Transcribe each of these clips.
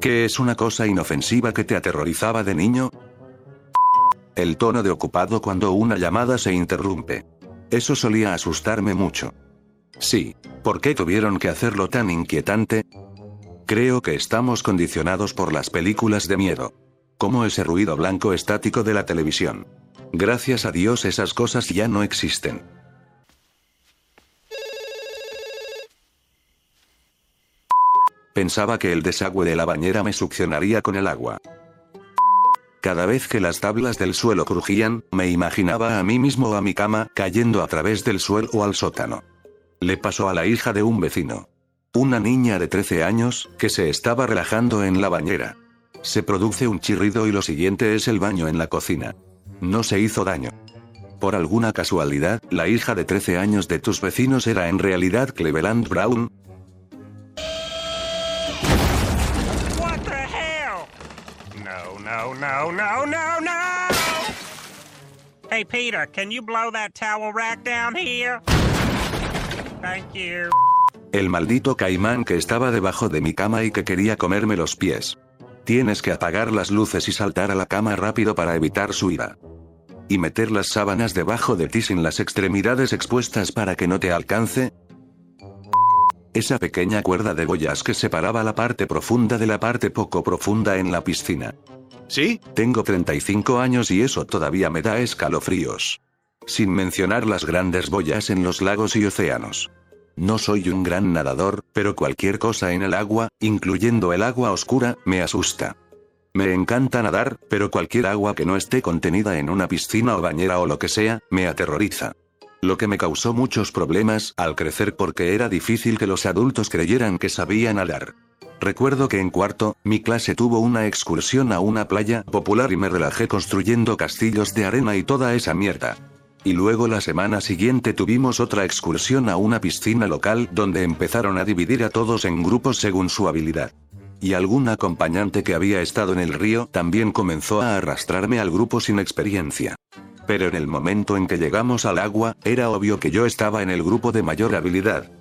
¿Qué es una cosa inofensiva que te aterrorizaba de niño? El tono de ocupado cuando una llamada se interrumpe. Eso solía asustarme mucho. Sí, ¿por qué tuvieron que hacerlo tan inquietante? Creo que estamos condicionados por las películas de miedo. Como ese ruido blanco estático de la televisión. Gracias a Dios esas cosas ya no existen. Pensaba que el desagüe de la bañera me succionaría con el agua. Cada vez que las tablas del suelo crujían, me imaginaba a mí mismo o a mi cama cayendo a través del suelo o al sótano. Le pasó a la hija de un vecino. Una niña de 13 años, que se estaba relajando en la bañera. Se produce un chirrido y lo siguiente es el baño en la cocina. No se hizo daño. Por alguna casualidad, la hija de 13 años de tus vecinos era en realidad Cleveland Brown, No, no, no, no! Hey, Peter, can you blow that towel rack down here? Thank you. El maldito caimán que estaba debajo de mi cama y que quería comerme los pies. Tienes que apagar las luces y saltar a la cama rápido para evitar su ira. Y meter las sábanas debajo de ti sin las extremidades expuestas para que no te alcance. Esa pequeña cuerda de boyas que separaba la parte profunda de la parte poco profunda en la piscina. Sí, tengo 35 años y eso todavía me da escalofríos. Sin mencionar las grandes boyas en los lagos y océanos. No soy un gran nadador, pero cualquier cosa en el agua, incluyendo el agua oscura, me asusta. Me encanta nadar, pero cualquier agua que no esté contenida en una piscina o bañera o lo que sea, me aterroriza. Lo que me causó muchos problemas al crecer porque era difícil que los adultos creyeran que sabía nadar. Recuerdo que en cuarto, mi clase tuvo una excursión a una playa popular y me relajé construyendo castillos de arena y toda esa mierda. Y luego la semana siguiente tuvimos otra excursión a una piscina local donde empezaron a dividir a todos en grupos según su habilidad. Y algún acompañante que había estado en el río también comenzó a arrastrarme al grupo sin experiencia. Pero en el momento en que llegamos al agua, era obvio que yo estaba en el grupo de mayor habilidad.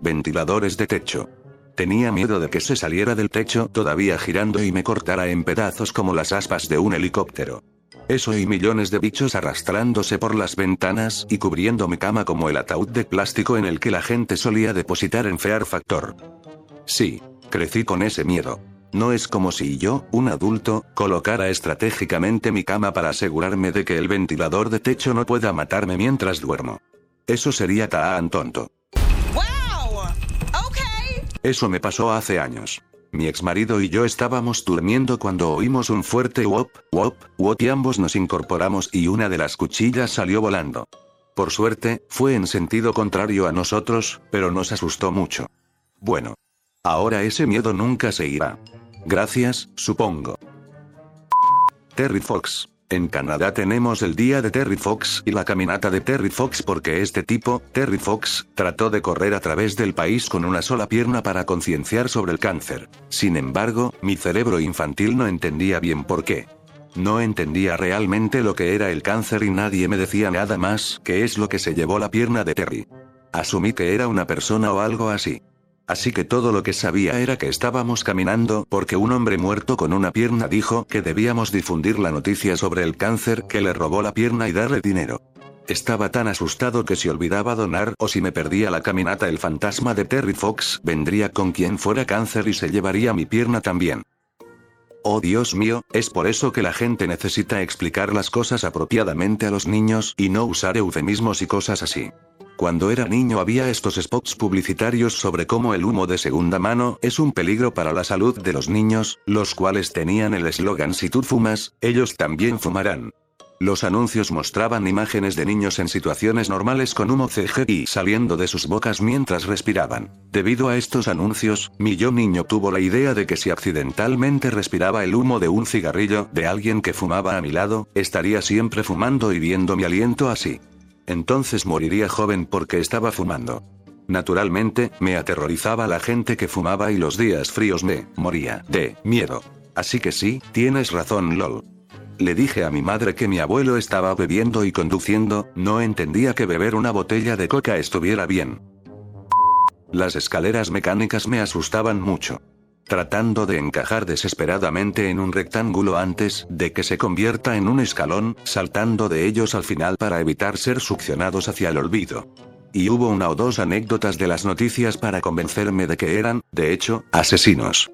Ventiladores de techo. Tenía miedo de que se saliera del techo todavía girando y me cortara en pedazos como las aspas de un helicóptero. Eso y millones de bichos arrastrándose por las ventanas y cubriendo mi cama como el ataúd de plástico en el que la gente solía depositar en Fear Factor. Sí, crecí con ese miedo. No es como si yo, un adulto, colocara estratégicamente mi cama para asegurarme de que el ventilador de techo no pueda matarme mientras duermo. Eso sería tan tonto. Eso me pasó hace años. Mi exmarido y yo estábamos durmiendo cuando oímos un fuerte wop, wop, wop y ambos nos incorporamos y una de las cuchillas salió volando. Por suerte, fue en sentido contrario a nosotros, pero nos asustó mucho. Bueno. Ahora ese miedo nunca se irá. Gracias, supongo. Terry Fox. En Canadá tenemos el día de Terry Fox y la caminata de Terry Fox porque este tipo, Terry Fox, trató de correr a través del país con una sola pierna para concienciar sobre el cáncer. Sin embargo, mi cerebro infantil no entendía bien por qué. No entendía realmente lo que era el cáncer y nadie me decía nada más que es lo que se llevó la pierna de Terry. Asumí que era una persona o algo así. Así que todo lo que sabía era que estábamos caminando porque un hombre muerto con una pierna dijo que debíamos difundir la noticia sobre el cáncer que le robó la pierna y darle dinero. Estaba tan asustado que si olvidaba donar o si me perdía la caminata el fantasma de Terry Fox vendría con quien fuera cáncer y se llevaría mi pierna también. Oh Dios mío, es por eso que la gente necesita explicar las cosas apropiadamente a los niños y no usar eufemismos y cosas así. Cuando era niño había estos spots publicitarios sobre cómo el humo de segunda mano es un peligro para la salud de los niños, los cuales tenían el eslogan si tú fumas, ellos también fumarán. Los anuncios mostraban imágenes de niños en situaciones normales con humo CGI saliendo de sus bocas mientras respiraban. Debido a estos anuncios, mi yo niño tuvo la idea de que si accidentalmente respiraba el humo de un cigarrillo de alguien que fumaba a mi lado, estaría siempre fumando y viendo mi aliento así. Entonces moriría joven porque estaba fumando. Naturalmente, me aterrorizaba la gente que fumaba y los días fríos me moría de miedo. Así que sí, tienes razón, lol. Le dije a mi madre que mi abuelo estaba bebiendo y conduciendo, no entendía que beber una botella de coca estuviera bien. Las escaleras mecánicas me asustaban mucho. Tratando de encajar desesperadamente en un rectángulo antes de que se convierta en un escalón, saltando de ellos al final para evitar ser succionados hacia el olvido. Y hubo una o dos anécdotas de las noticias para convencerme de que eran, de hecho, asesinos.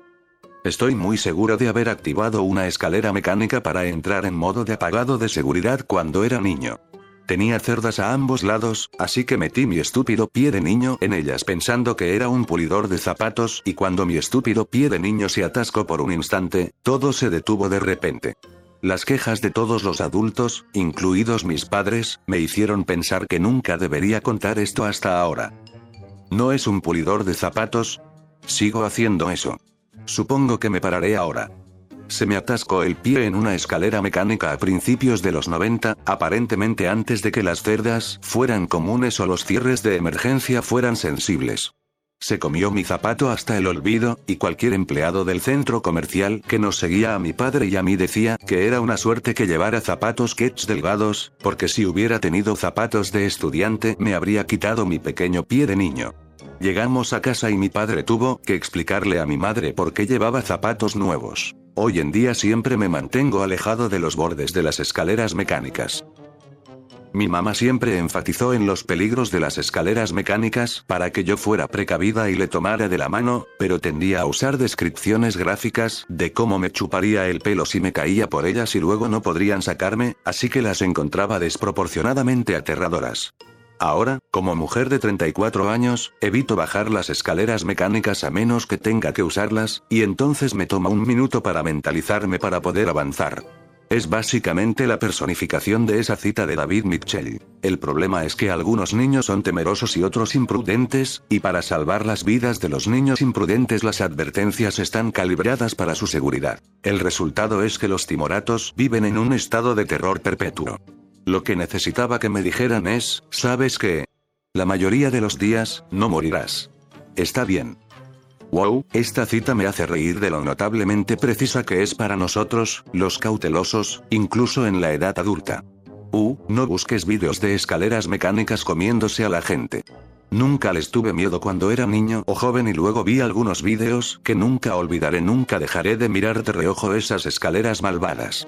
Estoy muy seguro de haber activado una escalera mecánica para entrar en modo de apagado de seguridad cuando era niño. Tenía cerdas a ambos lados, así que metí mi estúpido pie de niño en ellas pensando que era un pulidor de zapatos y cuando mi estúpido pie de niño se atascó por un instante, todo se detuvo de repente. Las quejas de todos los adultos, incluidos mis padres, me hicieron pensar que nunca debería contar esto hasta ahora. ¿No es un pulidor de zapatos? Sigo haciendo eso. Supongo que me pararé ahora. Se me atascó el pie en una escalera mecánica a principios de los 90, aparentemente antes de que las cerdas fueran comunes o los cierres de emergencia fueran sensibles. Se comió mi zapato hasta el olvido, y cualquier empleado del centro comercial que nos seguía a mi padre y a mí decía que era una suerte que llevara zapatos Ketch delgados, porque si hubiera tenido zapatos de estudiante me habría quitado mi pequeño pie de niño. Llegamos a casa y mi padre tuvo que explicarle a mi madre por qué llevaba zapatos nuevos. Hoy en día siempre me mantengo alejado de los bordes de las escaleras mecánicas. Mi mamá siempre enfatizó en los peligros de las escaleras mecánicas para que yo fuera precavida y le tomara de la mano, pero tendía a usar descripciones gráficas de cómo me chuparía el pelo si me caía por ellas y luego no podrían sacarme, así que las encontraba desproporcionadamente aterradoras. Ahora, como mujer de 34 años, evito bajar las escaleras mecánicas a menos que tenga que usarlas, y entonces me toma un minuto para mentalizarme para poder avanzar. Es básicamente la personificación de esa cita de David Mitchell. El problema es que algunos niños son temerosos y otros imprudentes, y para salvar las vidas de los niños imprudentes las advertencias están calibradas para su seguridad. El resultado es que los timoratos viven en un estado de terror perpetuo. Lo que necesitaba que me dijeran es, ¿sabes qué? La mayoría de los días, no morirás. Está bien. Wow, esta cita me hace reír de lo notablemente precisa que es para nosotros, los cautelosos, incluso en la edad adulta. Uh, no busques vídeos de escaleras mecánicas comiéndose a la gente. Nunca les tuve miedo cuando era niño o joven y luego vi algunos vídeos que nunca olvidaré, nunca dejaré de mirar de reojo esas escaleras malvadas.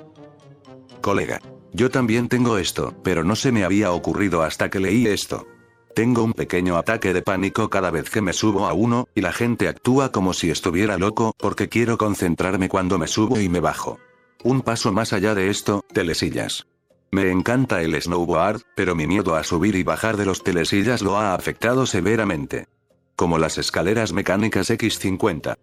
Colega. Yo también tengo esto, pero no se me había ocurrido hasta que leí esto. Tengo un pequeño ataque de pánico cada vez que me subo a uno, y la gente actúa como si estuviera loco, porque quiero concentrarme cuando me subo y me bajo. Un paso más allá de esto, telesillas. Me encanta el snowboard, pero mi miedo a subir y bajar de los telesillas lo ha afectado severamente. Como las escaleras mecánicas X50.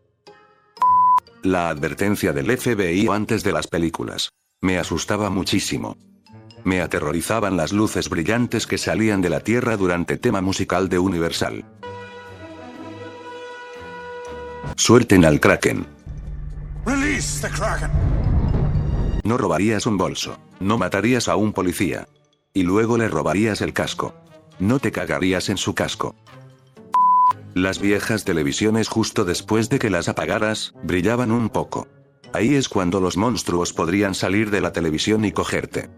La advertencia del FBI antes de las películas. Me asustaba muchísimo. Me aterrorizaban las luces brillantes que salían de la Tierra durante tema musical de Universal. Suelten al Kraken. Release the Kraken. No robarías un bolso. No matarías a un policía. Y luego le robarías el casco. No te cagarías en su casco. Las viejas televisiones justo después de que las apagaras, brillaban un poco. Ahí es cuando los monstruos podrían salir de la televisión y cogerte.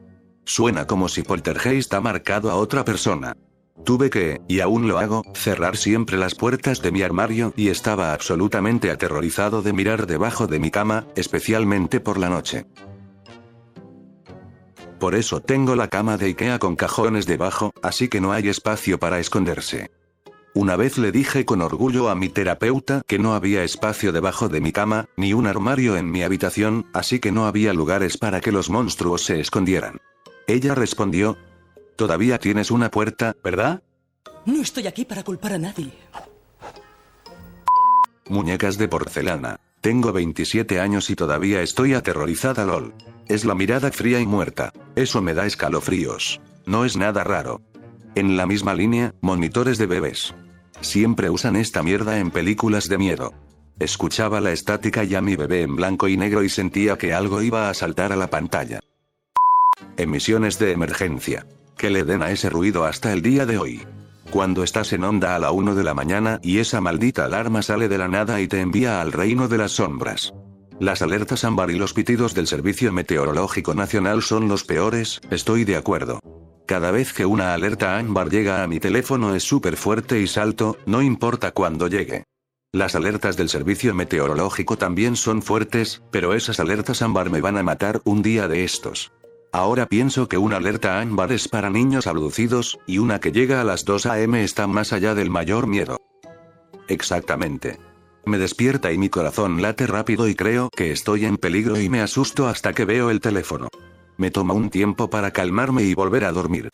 Suena como si Poltergeist ha marcado a otra persona. Tuve que, y aún lo hago, cerrar siempre las puertas de mi armario y estaba absolutamente aterrorizado de mirar debajo de mi cama, especialmente por la noche. Por eso tengo la cama de Ikea con cajones debajo, así que no hay espacio para esconderse. Una vez le dije con orgullo a mi terapeuta que no había espacio debajo de mi cama, ni un armario en mi habitación, así que no había lugares para que los monstruos se escondieran. Ella respondió, Todavía tienes una puerta, ¿verdad? No estoy aquí para culpar a nadie. Muñecas de porcelana. Tengo 27 años y todavía estoy aterrorizada, lol. Es la mirada fría y muerta. Eso me da escalofríos. No es nada raro. En la misma línea, monitores de bebés. Siempre usan esta mierda en películas de miedo. Escuchaba la estática y a mi bebé en blanco y negro y sentía que algo iba a saltar a la pantalla. Emisiones de emergencia. Que le den a ese ruido hasta el día de hoy. Cuando estás en onda a la 1 de la mañana y esa maldita alarma sale de la nada y te envía al reino de las sombras. Las alertas ámbar y los pitidos del Servicio Meteorológico Nacional son los peores, estoy de acuerdo. Cada vez que una alerta ámbar llega a mi teléfono es súper fuerte y salto, no importa cuándo llegue. Las alertas del servicio meteorológico también son fuertes, pero esas alertas ámbar me van a matar un día de estos. Ahora pienso que una alerta ámbar es para niños abducidos, y una que llega a las 2 am está más allá del mayor miedo. Exactamente. Me despierta y mi corazón late rápido y creo que estoy en peligro y me asusto hasta que veo el teléfono. Me toma un tiempo para calmarme y volver a dormir.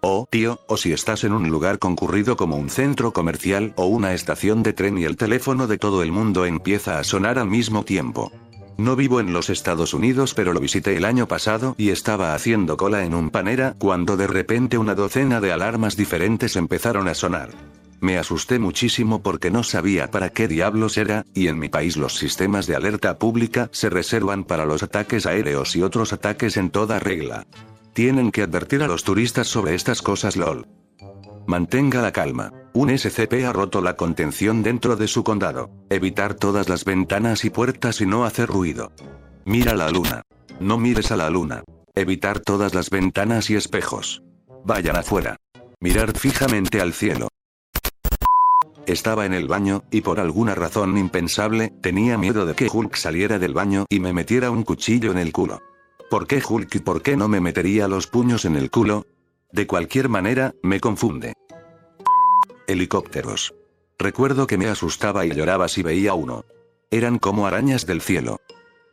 Oh, tío, o si estás en un lugar concurrido como un centro comercial o una estación de tren y el teléfono de todo el mundo empieza a sonar al mismo tiempo. No vivo en los Estados Unidos pero lo visité el año pasado y estaba haciendo cola en un panera cuando de repente una docena de alarmas diferentes empezaron a sonar. Me asusté muchísimo porque no sabía para qué diablos era, y en mi país los sistemas de alerta pública se reservan para los ataques aéreos y otros ataques en toda regla. Tienen que advertir a los turistas sobre estas cosas lol. Mantenga la calma. Un SCP ha roto la contención dentro de su condado. Evitar todas las ventanas y puertas y no hacer ruido. Mira la luna. No mires a la luna. Evitar todas las ventanas y espejos. Vayan afuera. Mirar fijamente al cielo. Estaba en el baño, y por alguna razón impensable, tenía miedo de que Hulk saliera del baño y me metiera un cuchillo en el culo. ¿Por qué Hulk y por qué no me metería los puños en el culo? De cualquier manera, me confunde. Helicópteros. Recuerdo que me asustaba y lloraba si veía uno. Eran como arañas del cielo.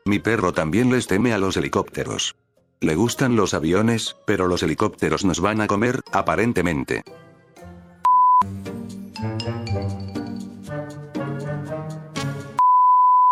Mi perro también les teme a los helicópteros. Le gustan los aviones, pero los helicópteros nos van a comer, aparentemente.